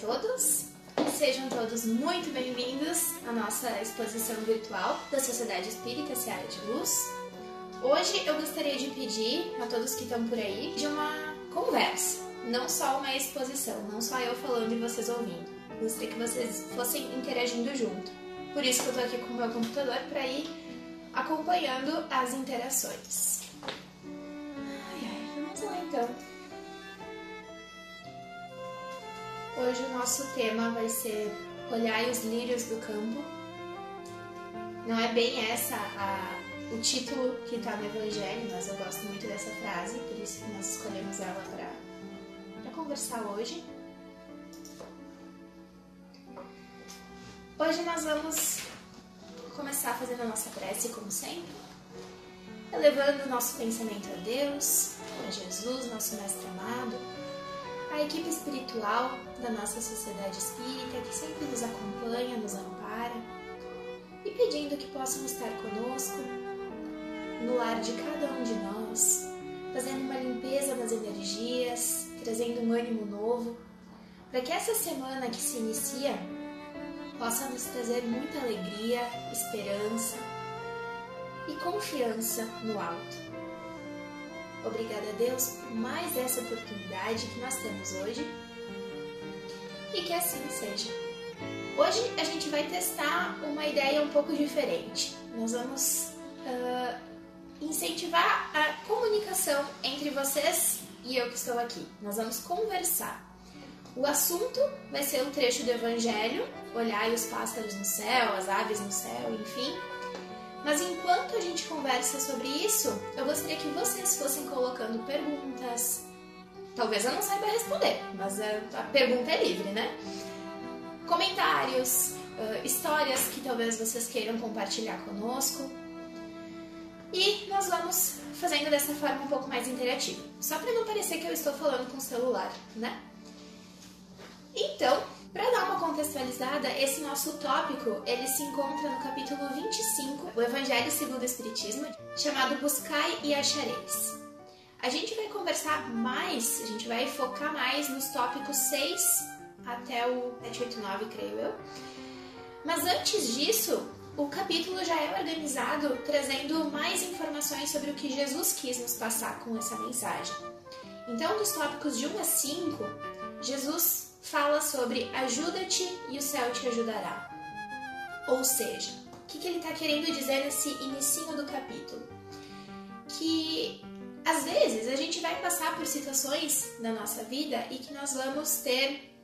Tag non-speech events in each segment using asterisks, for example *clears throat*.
Todos. Sejam todos muito bem-vindos à nossa exposição virtual da Sociedade Espírita Seara de Luz. Hoje eu gostaria de pedir a todos que estão por aí de uma conversa, não só uma exposição, não só eu falando e vocês ouvindo. Gostaria que vocês fossem interagindo junto. Por isso que eu tô aqui com o meu computador para ir acompanhando as interações. Ai, ai, vamos lá então. Hoje o nosso tema vai ser Olhai os lírios do campo. Não é bem essa a, o título que está no Evangelho, mas eu gosto muito dessa frase, por isso que nós escolhemos ela para conversar hoje. Hoje nós vamos começar fazendo a nossa prece, como sempre, elevando o nosso pensamento a Deus, a Jesus, nosso Mestre amado, a equipe espiritual da nossa sociedade espírita que sempre nos acompanha, nos ampara, e pedindo que possam estar conosco no lar de cada um de nós, fazendo uma limpeza das energias, trazendo um ânimo novo, para que essa semana que se inicia possa nos trazer muita alegria, esperança e confiança no alto. Obrigada a Deus por mais essa oportunidade que nós temos hoje e que assim seja. Hoje a gente vai testar uma ideia um pouco diferente. Nós vamos uh, incentivar a comunicação entre vocês e eu que estou aqui. Nós vamos conversar. O assunto vai ser um trecho do Evangelho, olhar os pássaros no céu, as aves no céu, enfim. Mas enquanto a gente conversa sobre isso, eu gostaria que vocês fossem colocando perguntas. Talvez eu não saiba responder, mas a pergunta é livre, né? Comentários, histórias que talvez vocês queiram compartilhar conosco. E nós vamos fazendo dessa forma um pouco mais interativa, só para não parecer que eu estou falando com o celular, né? Então, para dar uma contextualizada, esse nosso tópico, ele se encontra no capítulo 25 do Evangelho segundo o Espiritismo, chamado Buscai e Achareis. A gente vai conversar mais, a gente vai focar mais nos tópicos 6 até o 789, creio eu. Mas antes disso, o capítulo já é organizado trazendo mais informações sobre o que Jesus quis nos passar com essa mensagem. Então, dos tópicos de 1 a 5, Jesus fala sobre ajuda-te e o céu te ajudará. Ou seja, o que, que ele está querendo dizer nesse inicinho do capítulo? Que às vezes a gente vai passar por situações na nossa vida e que nós vamos ter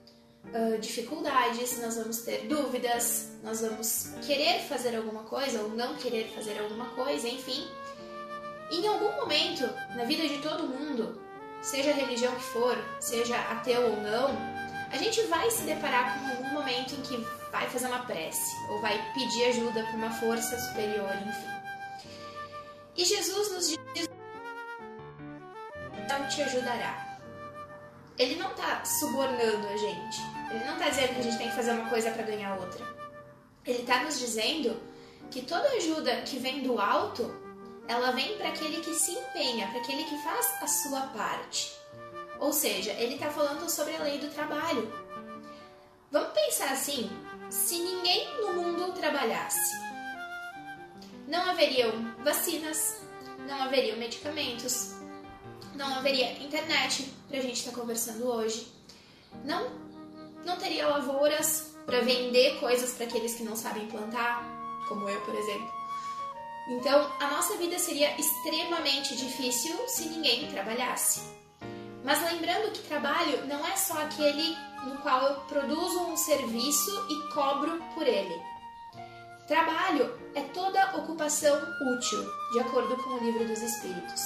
uh, dificuldades, nós vamos ter dúvidas, nós vamos querer fazer alguma coisa ou não querer fazer alguma coisa, enfim. Em algum momento na vida de todo mundo, seja a religião que for, seja ateu ou não, a gente vai se deparar com algum momento em que vai fazer uma prece ou vai pedir ajuda para uma força superior, enfim. E Jesus nos diz: Não te ajudará. Ele não está subornando a gente. Ele não está dizendo que a gente tem que fazer uma coisa para ganhar outra. Ele está nos dizendo que toda ajuda que vem do alto, ela vem para aquele que se empenha, para aquele que faz a sua parte. Ou seja, ele está falando sobre a lei do trabalho. Vamos pensar assim: se ninguém no mundo trabalhasse, não haveriam vacinas, não haveriam medicamentos, não haveria internet para a gente estar tá conversando hoje, não, não teria lavouras para vender coisas para aqueles que não sabem plantar, como eu, por exemplo. Então, a nossa vida seria extremamente difícil se ninguém trabalhasse. Mas lembrando que trabalho não é só aquele no qual eu produzo um serviço e cobro por ele. Trabalho é toda ocupação útil, de acordo com o livro dos Espíritos.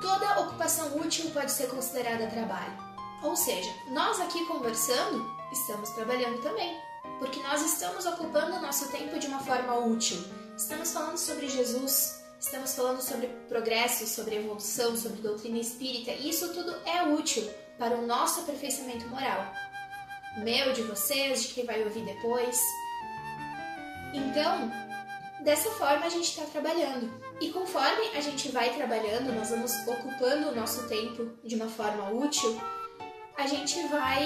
Toda ocupação útil pode ser considerada trabalho. Ou seja, nós aqui conversando, estamos trabalhando também, porque nós estamos ocupando o nosso tempo de uma forma útil. Estamos falando sobre Jesus, estamos falando sobre progresso, sobre evolução, sobre doutrina espírita, e isso tudo é útil para o nosso aperfeiçoamento moral. Meu, de vocês, de quem vai ouvir depois. Então, dessa forma a gente está trabalhando. E conforme a gente vai trabalhando, nós vamos ocupando o nosso tempo de uma forma útil, a gente vai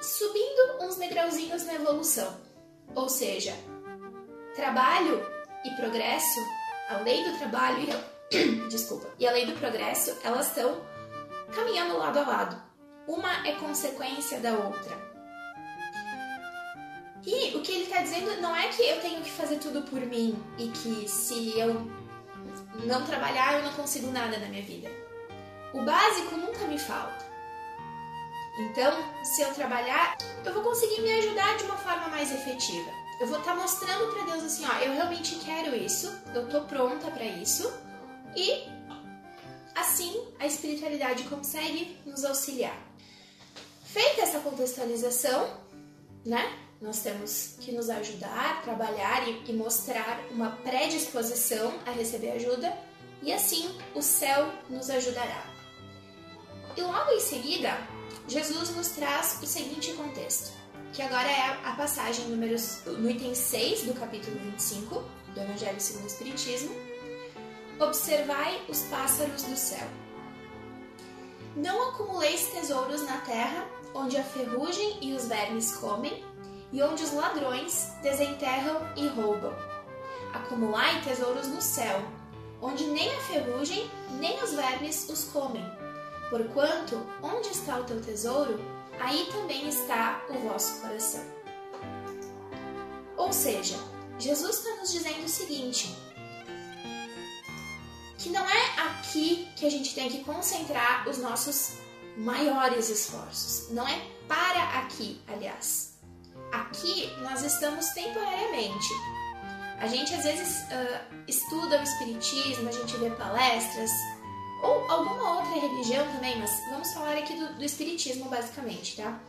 subindo uns degrauzinhos na evolução. Ou seja, trabalho e progresso, a lei do trabalho e a, *clears throat* desculpa, e a lei do progresso, elas estão caminhando lado a lado. Uma é consequência da outra. E o que ele está dizendo não é que eu tenho que fazer tudo por mim e que se eu não trabalhar eu não consigo nada na minha vida. O básico nunca me falta. Então, se eu trabalhar, eu vou conseguir me ajudar de uma forma mais efetiva. Eu vou estar tá mostrando para Deus assim, ó, eu realmente quero isso, eu tô pronta para isso e assim a espiritualidade consegue nos auxiliar. Feita essa contextualização, né? Nós temos que nos ajudar, trabalhar e, e mostrar uma predisposição a receber ajuda, e assim o céu nos ajudará. E logo em seguida, Jesus nos traz o seguinte contexto, que agora é a passagem números, no item 6 do capítulo 25 do Evangelho segundo o Espiritismo. Observai os pássaros do céu. Não acumuleis tesouros na terra, onde a ferrugem e os vermes comem, e onde os ladrões desenterram e roubam. Acumulai tesouros no céu, onde nem a ferrugem nem os vermes os comem Porquanto, onde está o teu tesouro, aí também está o vosso coração. Ou seja, Jesus está nos dizendo o seguinte: que não é aqui que a gente tem que concentrar os nossos maiores esforços. Não é para aqui, aliás. Aqui nós estamos temporariamente. A gente às vezes uh, estuda o Espiritismo, a gente vê palestras, ou alguma outra religião também, mas vamos falar aqui do, do Espiritismo basicamente, tá?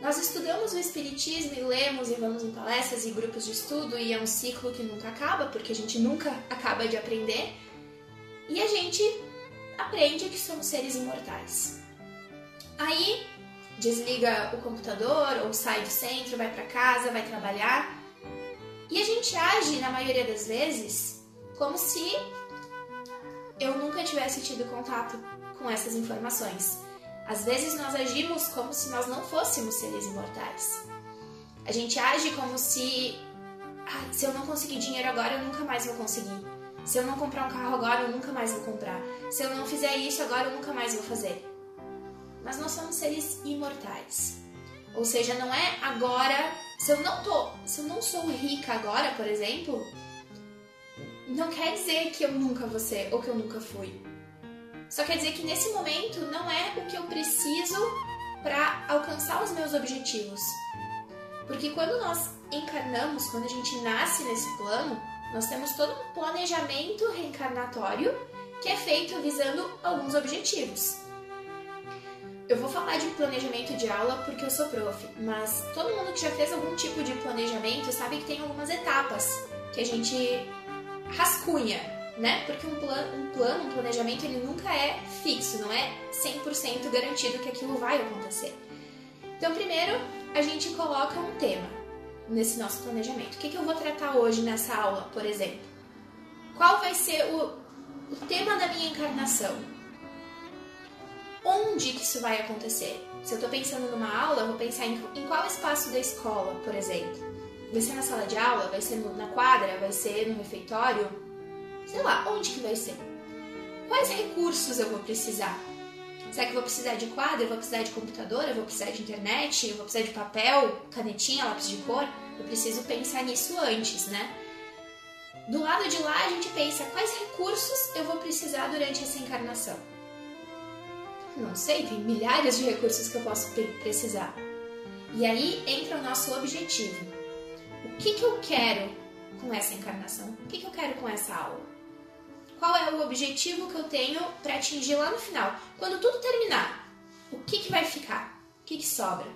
Nós estudamos o Espiritismo e lemos e vamos em palestras e grupos de estudo, e é um ciclo que nunca acaba, porque a gente nunca acaba de aprender, e a gente aprende que somos seres imortais. Aí desliga o computador ou sai do centro, vai para casa, vai trabalhar, e a gente age, na maioria das vezes, como se eu nunca tivesse tido contato com essas informações. Às vezes nós agimos como se nós não fôssemos seres imortais. A gente age como se ah, se eu não conseguir dinheiro agora, eu nunca mais vou conseguir. Se eu não comprar um carro agora, eu nunca mais vou comprar. Se eu não fizer isso agora, eu nunca mais vou fazer. Mas nós somos seres imortais. Ou seja, não é agora, se eu não tô, se eu não sou rica agora, por exemplo, não quer dizer que eu nunca vou ser ou que eu nunca fui. Só quer dizer que nesse momento não é o que eu preciso para alcançar os meus objetivos. Porque quando nós encarnamos, quando a gente nasce nesse plano, nós temos todo um planejamento reencarnatório que é feito visando alguns objetivos. Eu vou falar de planejamento de aula porque eu sou prof, mas todo mundo que já fez algum tipo de planejamento sabe que tem algumas etapas que a gente rascunha, né? Porque um, plan, um plano, um planejamento, ele nunca é fixo, não é 100% garantido que aquilo vai acontecer. Então, primeiro, a gente coloca um tema nesse nosso planejamento. O que, que eu vou tratar hoje nessa aula, por exemplo? Qual vai ser o, o tema da minha encarnação? Onde que isso vai acontecer? Se eu estou pensando numa aula, eu vou pensar em, em qual espaço da escola, por exemplo. Vai ser na sala de aula? Vai ser na quadra? Vai ser no refeitório? Sei lá, onde que vai ser? Quais recursos eu vou precisar? Será que eu vou precisar de quadra? Eu vou precisar de computador? Eu vou precisar de internet? Eu vou precisar de papel, canetinha, lápis de cor? Eu preciso pensar nisso antes, né? Do lado de lá a gente pensa quais recursos eu vou precisar durante essa encarnação. Não sei, tem milhares de recursos que eu posso precisar. E aí entra o nosso objetivo. O que, que eu quero com essa encarnação? O que, que eu quero com essa aula? Qual é o objetivo que eu tenho para atingir lá no final? Quando tudo terminar, o que, que vai ficar? O que, que sobra?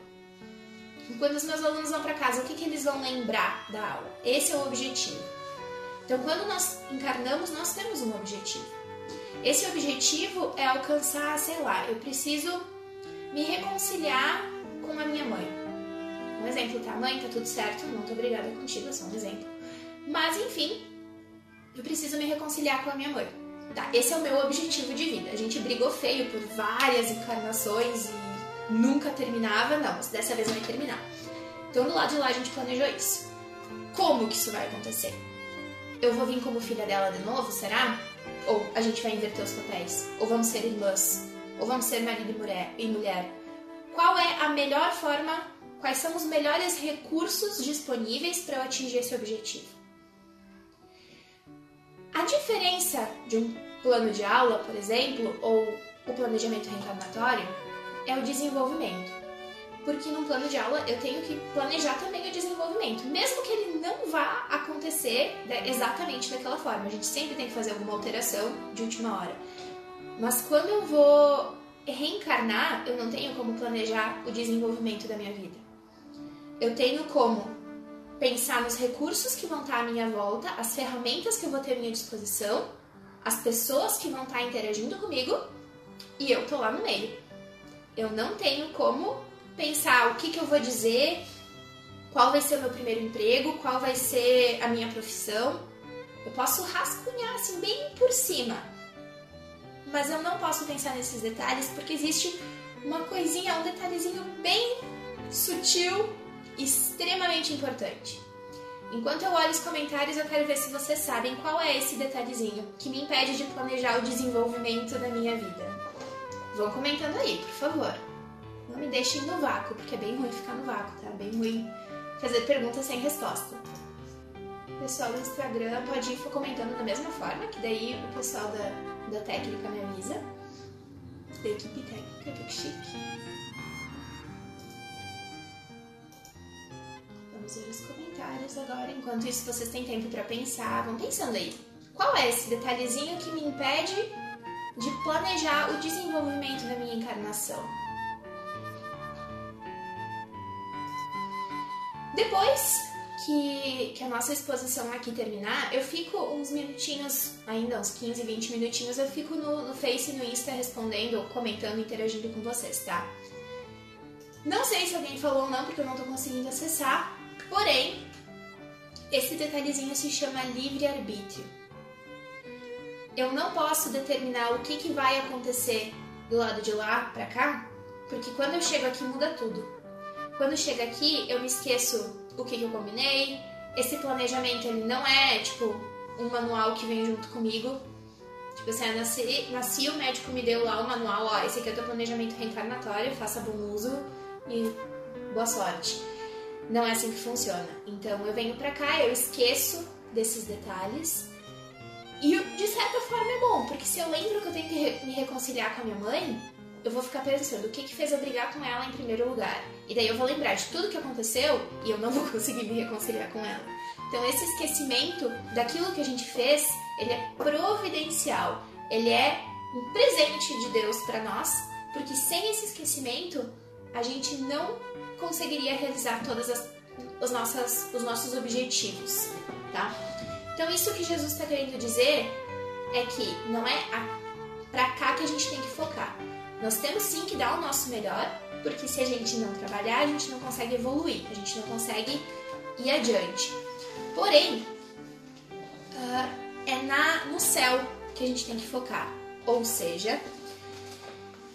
Quando os meus alunos vão para casa, o que, que eles vão lembrar da aula? Esse é o objetivo. Então, quando nós encarnamos, nós temos um objetivo. Esse objetivo é alcançar, sei lá, eu preciso me reconciliar com a minha mãe. Um exemplo, tá? Mãe, tá tudo certo, tô obrigada contigo, é só um exemplo. Mas, enfim, eu preciso me reconciliar com a minha mãe. Tá, esse é o meu objetivo de vida. A gente brigou feio por várias encarnações e nunca terminava. Não, mas dessa vez vai terminar. Então, do lado de lá, a gente planejou isso. Como que isso vai acontecer? Eu vou vir como filha dela de novo, será? Ou a gente vai inverter os papéis? Ou vamos ser irmãs? Ou vamos ser marido? E mulher? Qual é a melhor forma? Quais são os melhores recursos disponíveis para eu atingir esse objetivo? A diferença de um plano de aula, por exemplo, ou o planejamento reencarnatório é o desenvolvimento. Porque num plano de aula eu tenho que planejar também o desenvolvimento, mesmo que ele não vá acontecer exatamente daquela forma. A gente sempre tem que fazer alguma alteração de última hora. Mas quando eu vou reencarnar, eu não tenho como planejar o desenvolvimento da minha vida. Eu tenho como pensar nos recursos que vão estar à minha volta, as ferramentas que eu vou ter à minha disposição, as pessoas que vão estar interagindo comigo e eu tô lá no meio. Eu não tenho como pensar o que, que eu vou dizer, qual vai ser o meu primeiro emprego, qual vai ser a minha profissão. Eu posso rascunhar assim bem por cima, mas eu não posso pensar nesses detalhes porque existe uma coisinha, um detalhezinho bem sutil extremamente importante. Enquanto eu olho os comentários, eu quero ver se vocês sabem qual é esse detalhezinho que me impede de planejar o desenvolvimento da minha vida. Vão comentando aí, por favor. Não me deixem no vácuo, porque é bem ruim ficar no vácuo, tá? Bem ruim fazer perguntas sem resposta. O pessoal do Instagram pode ir comentando da mesma forma, que daí o pessoal da, da técnica me avisa. Da equipe técnica, que chique. Vamos ver os comentários agora. Enquanto isso, vocês têm tempo para pensar. Vão pensando aí. Qual é esse detalhezinho que me impede de planejar o desenvolvimento da minha encarnação? Depois que, que a nossa exposição aqui terminar, eu fico uns minutinhos, ainda uns 15, 20 minutinhos, eu fico no, no Face e no Insta respondendo, comentando, interagindo com vocês, tá? Não sei se alguém falou ou não, porque eu não tô conseguindo acessar, Porém, esse detalhezinho se chama livre-arbítrio. Eu não posso determinar o que, que vai acontecer do lado de lá para cá, porque quando eu chego aqui muda tudo. Quando chega aqui, eu me esqueço o que, que eu combinei. Esse planejamento ele não é tipo um manual que vem junto comigo. Tipo assim, eu nasci, nasci, o médico me deu lá o manual, ó, esse aqui é o teu planejamento reencarnatório, faça bom uso e boa sorte. Não é assim que funciona. Então eu venho pra cá, eu esqueço desses detalhes. E de certa forma é bom, porque se eu lembro que eu tenho que me reconciliar com a minha mãe, eu vou ficar pensando o que, que fez eu brigar com ela em primeiro lugar. E daí eu vou lembrar de tudo que aconteceu e eu não *laughs* vou conseguir me reconciliar com ela. Então esse esquecimento daquilo que a gente fez, ele é providencial. Ele é um presente de Deus para nós, porque sem esse esquecimento a gente não conseguiria realizar todas as, as nossas, os nossos objetivos, tá? Então isso que Jesus está querendo dizer é que não é para cá que a gente tem que focar. Nós temos sim que dar o nosso melhor, porque se a gente não trabalhar, a gente não consegue evoluir, a gente não consegue ir adiante. Porém, uh, é na, no céu que a gente tem que focar. Ou seja,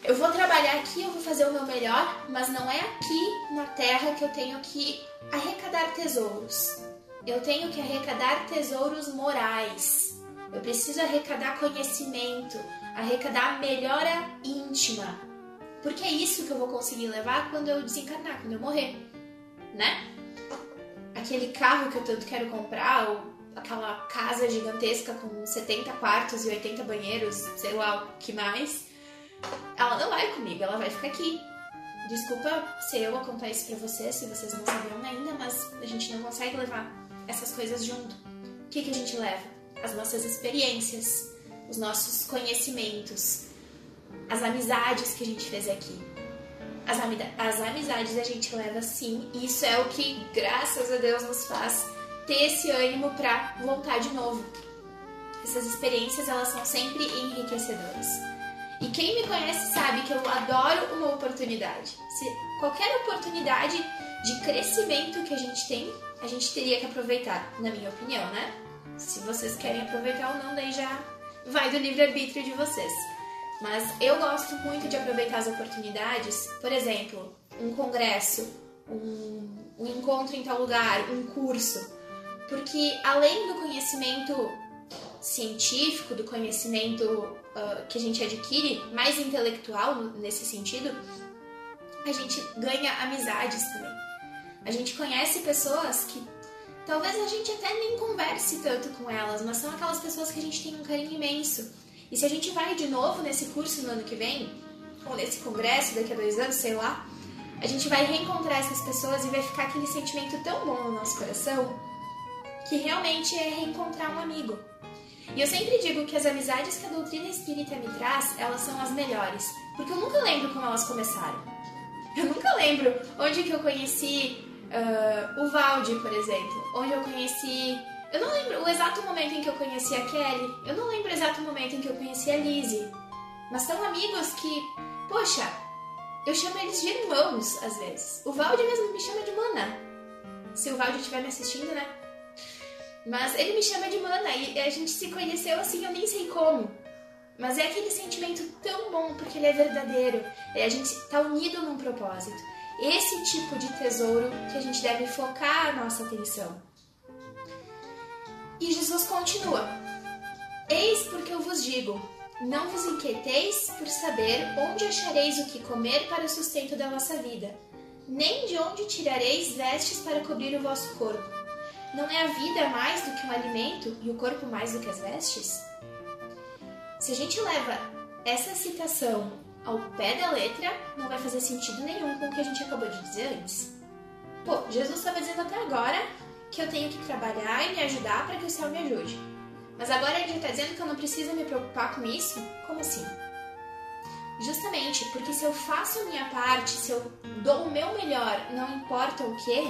eu vou trabalhar aqui, eu vou fazer o meu melhor, mas não é aqui na Terra que eu tenho que arrecadar tesouros. Eu tenho que arrecadar tesouros morais. Eu preciso arrecadar conhecimento, arrecadar melhora íntima. Porque é isso que eu vou conseguir levar quando eu desencarnar, quando eu morrer, né? Aquele carro que eu tanto quero comprar, ou aquela casa gigantesca com 70 quartos e 80 banheiros, sei lá o que mais ela não vai comigo, ela vai ficar aqui. desculpa ser eu contar isso pra vocês, se vocês não sabiam ainda, mas a gente não consegue levar essas coisas junto. O que, que a gente leva? As nossas experiências, os nossos conhecimentos, as amizades que a gente fez aqui. As, as amizades a gente leva sim, e isso é o que, graças a Deus, nos faz ter esse ânimo pra voltar de novo. Essas experiências, elas são sempre enriquecedoras. E quem me conhece sabe que eu adoro uma oportunidade. Se qualquer oportunidade de crescimento que a gente tem, a gente teria que aproveitar, na minha opinião, né? Se vocês querem aproveitar ou não, daí já vai do livre-arbítrio de vocês. Mas eu gosto muito de aproveitar as oportunidades, por exemplo, um congresso, um, um encontro em tal lugar, um curso, porque além do conhecimento científico, do conhecimento ah, que a gente adquire, mais intelectual nesse sentido, a gente ganha amizades também. A gente conhece pessoas que talvez a gente até nem converse tanto com elas, mas são aquelas pessoas que a gente tem um carinho imenso. E se a gente vai de novo nesse curso no ano que vem, ou nesse congresso daqui a dois anos, sei lá, a gente vai reencontrar essas pessoas e vai ficar aquele sentimento tão bom no nosso coração que realmente é reencontrar um amigo. E eu sempre digo que as amizades que a doutrina espírita me traz, elas são as melhores, porque eu nunca lembro como elas começaram. Eu nunca lembro onde que eu conheci ah, o Valde, por exemplo, onde eu conheci. Eu não lembro o exato momento em que eu conheci a Kelly, eu não lembro o exato momento em que eu conheci a Lizzie, mas são amigos que, poxa, eu chamo eles de irmãos às vezes. O Valde mesmo me chama de mana. Se o Valde estiver me assistindo, né? Mas ele me chama de mana e a gente se conheceu assim, eu nem sei como. Mas é aquele sentimento tão bom porque ele é verdadeiro. A gente tá unido num propósito. Esse tipo de tesouro que a gente deve focar a nossa atenção. E Jesus continua: Eis porque eu vos digo: não vos inquieteis por saber onde achareis o que comer para o sustento da vossa vida, nem de onde tirareis vestes para cobrir o vosso corpo. Não é a vida mais do que um alimento e o corpo mais do que as vestes? Se a gente leva essa citação ao pé da letra, não vai fazer sentido nenhum com o que a gente acabou de dizer antes. Pô, Jesus estava dizendo até agora que eu tenho que trabalhar e me ajudar para que o céu me ajude. Mas agora ele está dizendo que eu não preciso me preocupar com isso? Como assim? Justamente porque se eu faço a minha parte, se eu dou o meu melhor, não importa o que,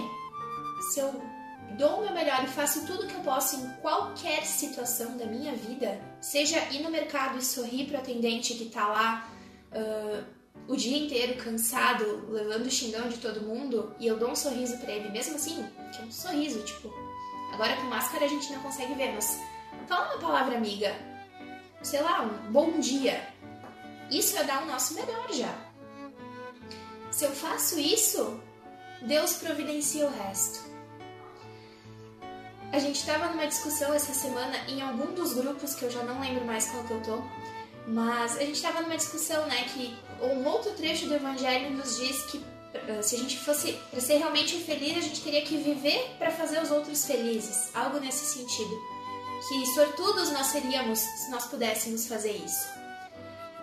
se eu dou o meu melhor e faço tudo que eu posso em qualquer situação da minha vida, seja ir no mercado e sorrir pro atendente que tá lá ah, o dia inteiro cansado, levando o xingão de todo mundo, e eu dou um sorriso pra ele, mesmo assim, que é um sorriso, tipo. Agora com máscara a gente não consegue ver, mas fala uma palavra amiga, sei lá, um bom dia. Isso é dar o nosso melhor já. Se eu faço isso, Deus providencia o resto. A gente estava numa discussão essa semana em algum dos grupos que eu já não lembro mais qual que eu tô, mas a gente estava numa discussão, né, que um outro trecho do evangelho nos diz que eh, se a gente fosse para ser realmente feliz, a gente teria que viver para fazer os outros felizes, algo nesse sentido. Que sortudos nós seríamos se nós pudéssemos fazer isso.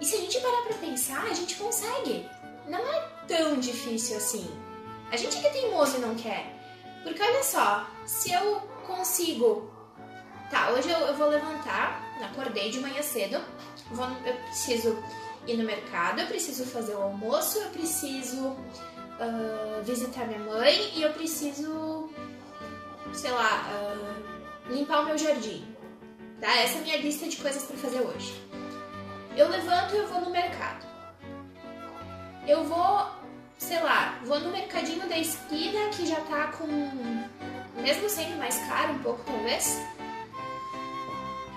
E se a gente parar para pensar, a gente consegue. Não é tão difícil assim. A gente é que é teimoso e não quer. Porque olha só, se eu consigo. Tá, hoje eu, eu vou levantar, acordei de manhã cedo, vou, eu preciso ir no mercado, eu preciso fazer o almoço, eu preciso ah, visitar minha mãe e eu preciso, sei lá, ah, limpar o meu jardim. Tá? Essa é a minha lista de coisas para fazer hoje. Eu levanto e eu vou no mercado. Eu vou, sei lá, vou no mercadinho da esquina que já tá com mesmo sendo mais caro um pouco talvez,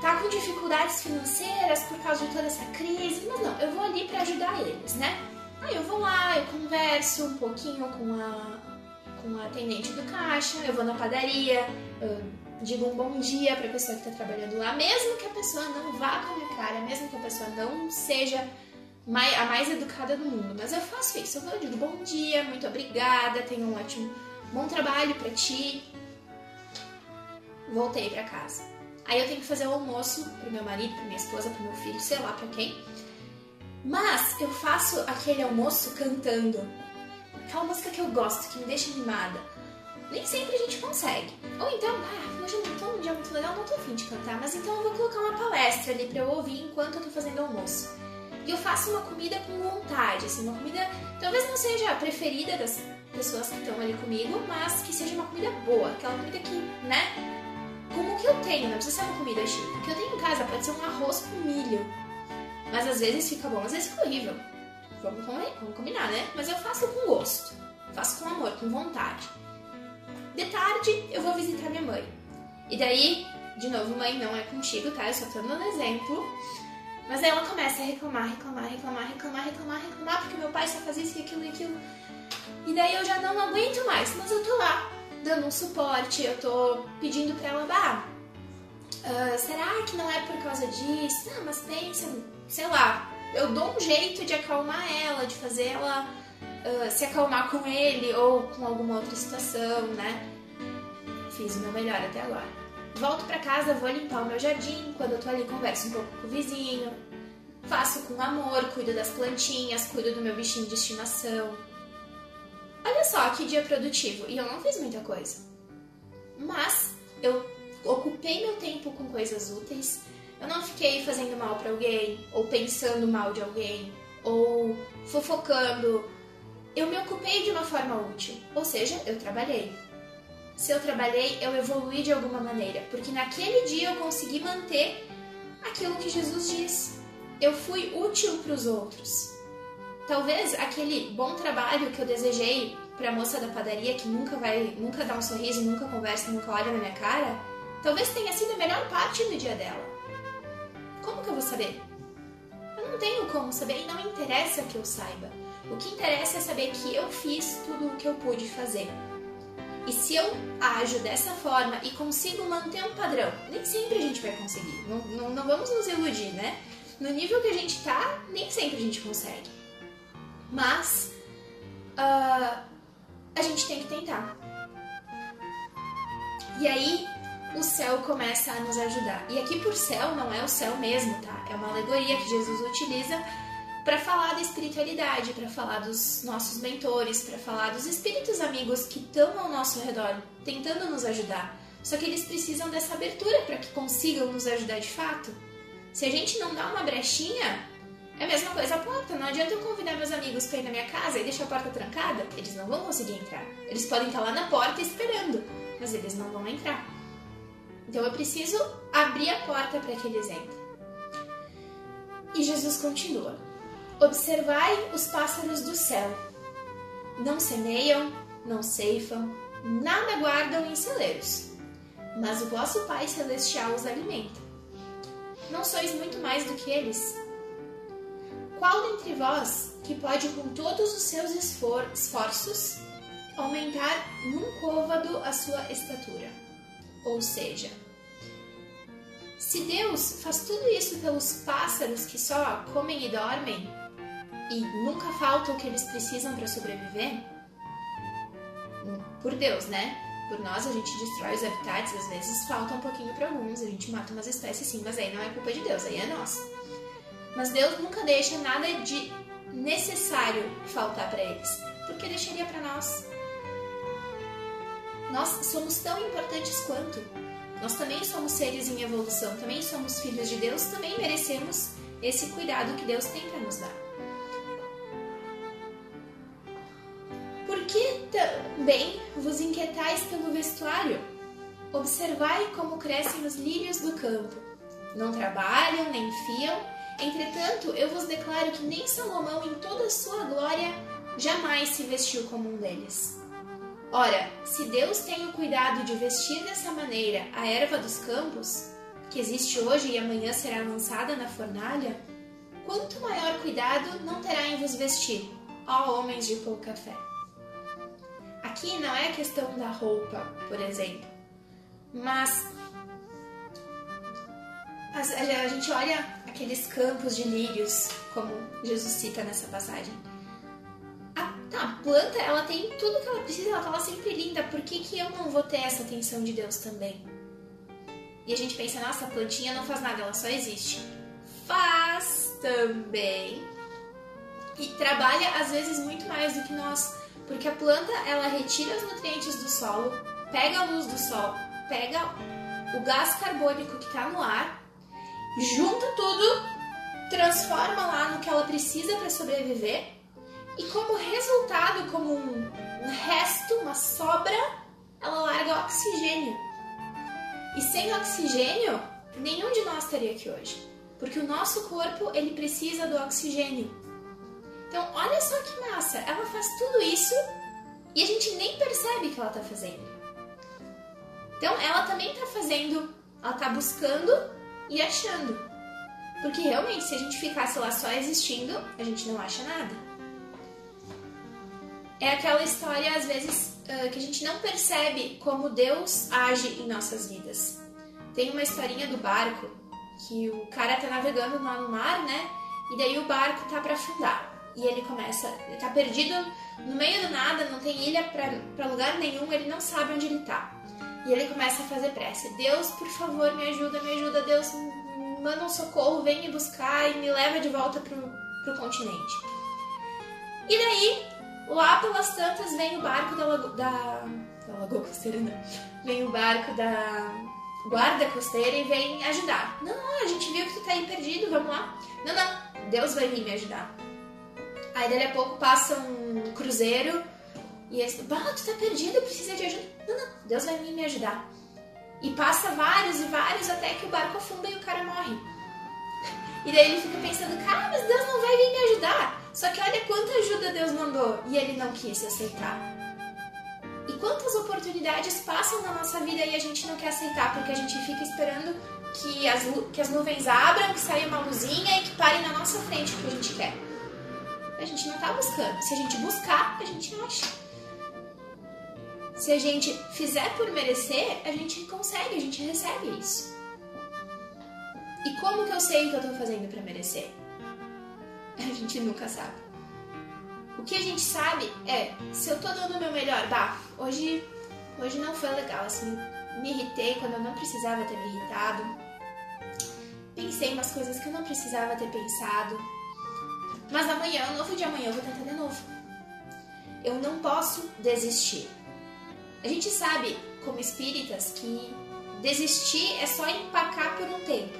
tá com dificuldades financeiras por causa de toda essa crise, mas não, eu vou ali para ajudar eles, né? Aí eu vou lá, eu converso um pouquinho com a, com a atendente do caixa, eu vou na padaria, eu digo um bom dia pra pessoa que tá trabalhando lá, mesmo que a pessoa não vá com a minha cara, mesmo que a pessoa não seja a mais educada do mundo, mas eu faço isso, eu eu digo bom dia, muito obrigada, tenha um ótimo, bom trabalho pra ti, voltei pra casa. Aí eu tenho que fazer o almoço pro meu marido, pra minha esposa, pro meu filho, sei lá pra quem. Mas eu faço aquele almoço cantando. aquela música que eu gosto, que me deixa animada. Nem sempre a gente consegue. Ou então, ah, hoje eu não tô num dia muito legal, não tô afim de cantar, mas então eu vou colocar uma palestra ali pra eu ouvir enquanto eu tô fazendo almoço. E eu faço uma comida com vontade, assim, uma comida talvez não seja a preferida das pessoas que estão ali comigo, mas que seja uma comida boa, aquela comida que, né, como que eu tenho, não precisa ser uma comida chique. O que eu tenho em casa pode ser um arroz com milho. Mas às vezes fica bom, às vezes fica horrível. Vamos, vamos combinar, né? Mas eu faço com gosto. Faço com amor, com vontade. De tarde eu vou visitar minha mãe. E daí, de novo, mãe, não é contigo, tá? Eu só tô dando exemplo. Mas aí ela começa a reclamar, reclamar, reclamar, reclamar, reclamar, reclamar, porque meu pai só fazia isso e aquilo e aquilo. E daí eu já não aguento mais, mas eu tô lá, dando um suporte, eu tô pedindo pra ela, bah, uh, será que não é por causa disso? Não, mas pensa, sei lá, eu dou um jeito de acalmar ela, de fazer ela uh, se acalmar com ele ou com alguma outra situação, né? Fiz o meu melhor até agora. Volto pra casa, vou limpar o meu jardim, quando eu tô ali converso um pouco com o vizinho, faço com amor, cuido das plantinhas, cuido do meu bichinho de estimação. Olha só que dia produtivo, e eu não fiz muita coisa. Mas eu ocupei meu tempo com coisas úteis, eu não fiquei fazendo mal para alguém, ou pensando mal de alguém, ou fofocando. Eu me ocupei de uma forma útil, ou seja, eu trabalhei. Se eu trabalhei, eu evolui de alguma maneira, porque naquele dia eu consegui manter aquilo que Jesus diz. Eu fui útil para os outros. Talvez aquele bom trabalho que eu desejei para a moça da padaria que nunca vai, nunca dá um sorriso, nunca conversa, nunca olha na minha cara, talvez tenha sido a melhor parte do dia dela. Como que eu vou saber? Eu não tenho como saber e não interessa que eu saiba. O que interessa é saber que eu fiz tudo o que eu pude fazer. E se eu ajo dessa forma e consigo manter um padrão, nem sempre a gente vai conseguir. Não, não, não vamos nos iludir, né? No nível que a gente tá, nem sempre a gente consegue. Mas uh, a gente tem que tentar. E aí o céu começa a nos ajudar. E aqui por céu não é o céu mesmo, tá? É uma alegoria que Jesus utiliza para falar da espiritualidade, para falar dos nossos mentores, para falar dos espíritos amigos que estão ao nosso redor, tentando nos ajudar. Só que eles precisam dessa abertura para que consigam nos ajudar de fato. Se a gente não dá uma brechinha, é a mesma coisa a porta. Não adianta eu convidar meus amigos para ir na minha casa e deixar a porta trancada. Eles não vão conseguir entrar. Eles podem estar lá na porta esperando, mas eles não vão entrar. Então eu preciso abrir a porta para que eles entrem. E Jesus continua: Observai os pássaros do céu. Não semeiam, não ceifam, nada guardam em celeiros, mas o vosso Pai Celestial os alimenta. Não sois muito mais do que eles? Qual dentre vós que pode, com todos os seus esforços, aumentar num côvado a sua estatura? Ou seja, se Deus faz tudo isso pelos pássaros que só comem e dormem e nunca falta o que eles precisam para sobreviver, por Deus, né? Por nós a gente destrói os habitats, às vezes falta um pouquinho para alguns, a gente mata umas espécies sim, mas aí não é culpa de Deus, aí é nossa. Mas Deus nunca deixa nada de necessário faltar para eles, porque deixaria para nós. Nós somos tão importantes quanto. Nós também somos seres em evolução, também somos filhos de Deus, também merecemos esse cuidado que Deus tem para nos dar. Por que também vos inquietais pelo vestuário? Observai como crescem os lírios do campo. Não trabalham, nem fiam. Entretanto, eu vos declaro que nem Salomão, em toda a sua glória, jamais se vestiu como um deles. Ora, se Deus tem o cuidado de vestir dessa maneira a erva dos campos, que existe hoje e amanhã será lançada na fornalha, quanto maior cuidado não terá em vos vestir, ó homens de pouca fé. Aqui não é questão da roupa, por exemplo, mas a gente olha aqueles campos de lírios, como Jesus cita nessa passagem Tá, a planta, ela tem tudo que ela precisa, ela tá lá sempre linda. Por que, que eu não vou ter essa atenção de Deus também? E a gente pensa, nossa, a plantinha não faz nada, ela só existe. Faz também. E trabalha às vezes muito mais do que nós Porque a planta, ela retira os nutrientes do solo, pega a luz do sol, pega o gás carbônico que está no ar, junta tudo, transforma lá no que ela precisa para sobreviver e como resultado, como um, um resto, uma sobra, ela larga oxigênio. E sem oxigênio, nenhum de nós estaria aqui hoje, porque o nosso corpo ele precisa do oxigênio. Então, olha só que massa, ela faz tudo isso e a gente nem percebe que ela está fazendo. Então, ela também está fazendo, ela está buscando e achando. Porque realmente, se a gente ficasse lá só existindo, a gente não acha nada. É aquela história, às vezes, que a gente não percebe como Deus age em nossas vidas. Tem uma historinha do barco que o cara tá navegando lá no mar, né? E daí o barco tá para afundar. E ele começa, ele tá perdido no meio do nada, não tem ilha para lugar nenhum, ele não sabe onde ele tá. E ele começa a fazer prece. Deus, por favor, me ajuda, me ajuda. Deus, manda um socorro, vem me buscar e me leva de volta pro, pro continente. E daí, lá pelas tantas, vem o barco da, lago, da, da Lagoa Costeira, não. Vem o barco da guarda costeira e vem ajudar. Não, não, a gente viu que tu tá aí perdido, vamos lá. Não, não, Deus vai vir me ajudar. Aí dali a pouco passa um cruzeiro e eles, bah, tu tá perdido, precisa de ajuda. Não, não, Deus vai me ajudar. E passa vários e vários até que o barco afunda e o cara morre. E daí ele fica pensando, cara, mas Deus não vai vir me ajudar. Só que olha quanta ajuda Deus mandou e ele não quis aceitar. E quantas oportunidades passam na nossa vida e a gente não quer aceitar porque a gente fica esperando que as, que as nuvens abram, que saia uma luzinha e que pare na nossa frente o que a gente quer. A gente não tá buscando. Se a gente buscar, a gente acha. Se a gente fizer por merecer, a gente consegue, a gente recebe isso. E como que eu sei o que eu tô fazendo para merecer? A gente nunca sabe. O que a gente sabe é, se eu tô dando o meu melhor, bah, hoje, hoje não foi legal, assim, me irritei quando eu não precisava ter me irritado. Pensei umas coisas que eu não precisava ter pensado. Mas amanhã, um novo dia amanhã, eu vou tentar de novo. Eu não posso desistir. A gente sabe, como espíritas, que desistir é só empacar por um tempo.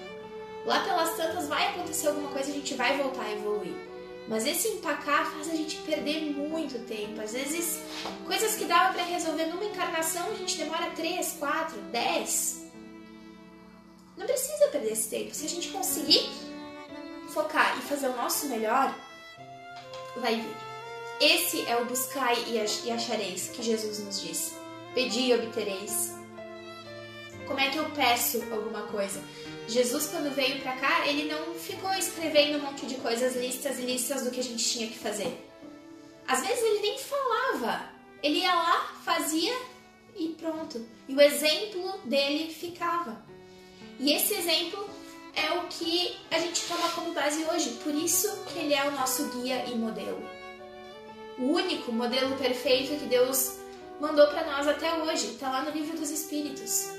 Lá pelas tantas vai acontecer alguma coisa, a gente vai voltar a evoluir. Mas esse empacar faz a gente perder muito tempo. Às vezes, coisas que dava para resolver numa encarnação, a gente demora 3, 4, 10. Não precisa perder esse tempo. Se a gente conseguir focar e fazer o nosso melhor, vai vir. Esse é o buscai e achareis que Jesus nos disse. Pedi e obtereis. Como é que eu peço alguma coisa? Jesus, quando veio para cá, ele não ficou escrevendo um monte de coisas, listas e listas do que a gente tinha que fazer. Às vezes ele nem falava. Ele ia lá, fazia e pronto. E o exemplo dele ficava. E esse exemplo é o que a gente toma como base hoje. Por isso que ele é o nosso guia e modelo. O único modelo perfeito que Deus mandou para nós até hoje. Está lá no livro dos Espíritos.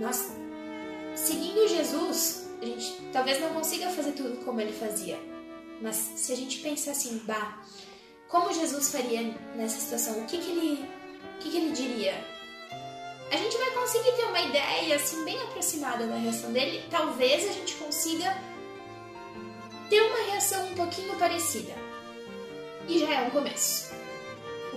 Nós, seguindo Jesus, a gente talvez não consiga fazer tudo como ele fazia. Mas se a gente pensar assim, bah, como Jesus faria nessa situação? O que, que, ele, o que, que ele diria? A gente vai conseguir ter uma ideia assim bem aproximada da reação dele. Talvez a gente consiga ter uma reação um pouquinho parecida. E já é um começo.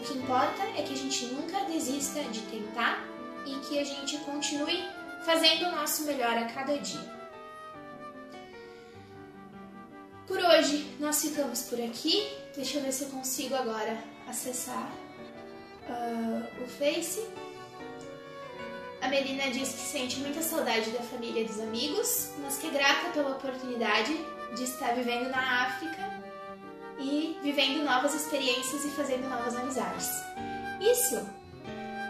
O que importa é que a gente nunca desista de tentar e que a gente continue fazendo o nosso melhor a cada dia. Por hoje nós ficamos por aqui. Deixa eu ver se eu consigo agora acessar uh, o Face. A Melina diz que sente muita saudade da família e dos amigos, mas que é grata pela oportunidade de estar vivendo na África e vivendo novas experiências e fazendo novas amizades. Isso!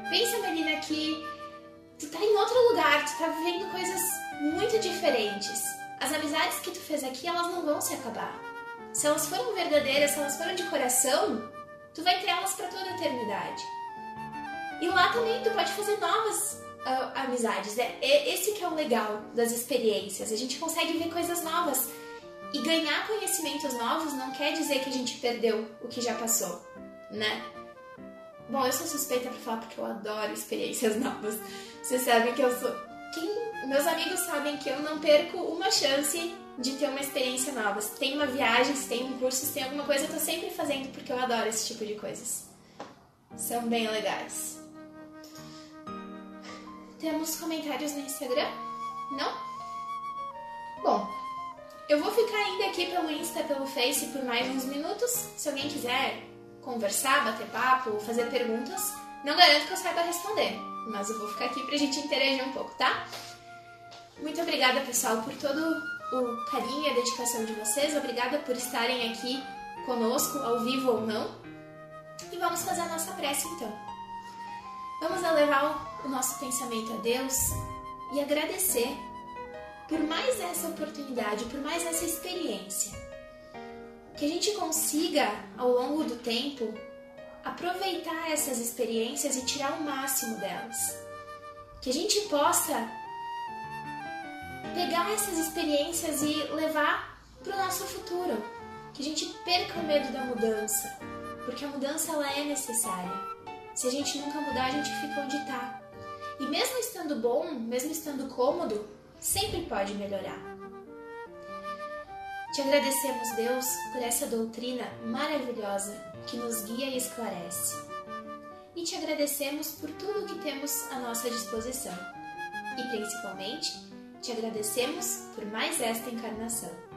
Pensa, Melina, que tu tá em outro lugar, tu tá vivendo coisas muito diferentes. As amizades que tu fez aqui, elas não vão se acabar. Se elas foram verdadeiras, se elas foram de coração, tu vai ter elas para toda a eternidade. E lá também tu pode fazer novas uh, amizades. É, é esse que é o legal das experiências. A gente consegue ver coisas novas. E ganhar conhecimentos novos não quer dizer que a gente perdeu o que já passou, né? Bom, eu sou suspeita pra falar porque eu adoro experiências *laughs* novas. Vocês sabem que eu sou. Quem... Meus amigos sabem que eu não perco uma chance de ter uma experiência nova. Se tem uma viagem, se tem um curso, se tem alguma coisa, eu tô sempre fazendo porque eu adoro esse tipo de coisas. São bem legais. Temos comentários no Instagram? Não? Bom, eu vou ficar ainda aqui pelo Insta, pelo Face por mais uns minutos. Se alguém quiser conversar, bater papo, fazer perguntas, não garanto que eu saiba responder, mas eu vou ficar aqui pra gente interagir um pouco, tá? Muito obrigada, pessoal, por todo o carinho e a dedicação de vocês. Obrigada por estarem aqui conosco, ao vivo ou não. E vamos fazer a nossa prece então. Vamos elevar o nosso pensamento a Deus e agradecer por mais essa oportunidade, por mais essa experiência. Que a gente consiga, ao longo do tempo, aproveitar essas experiências e tirar o máximo delas. Que a gente possa pegar essas experiências e levar para o nosso futuro. Que a gente perca o medo da mudança, porque a mudança ela é necessária. Se a gente nunca mudar, a gente fica onde está. E mesmo estando bom, mesmo estando cômodo, sempre pode melhorar. Te agradecemos, Deus, por essa doutrina maravilhosa que nos guia e esclarece. E te agradecemos por tudo que temos à nossa disposição. E principalmente, te agradecemos por mais esta encarnação.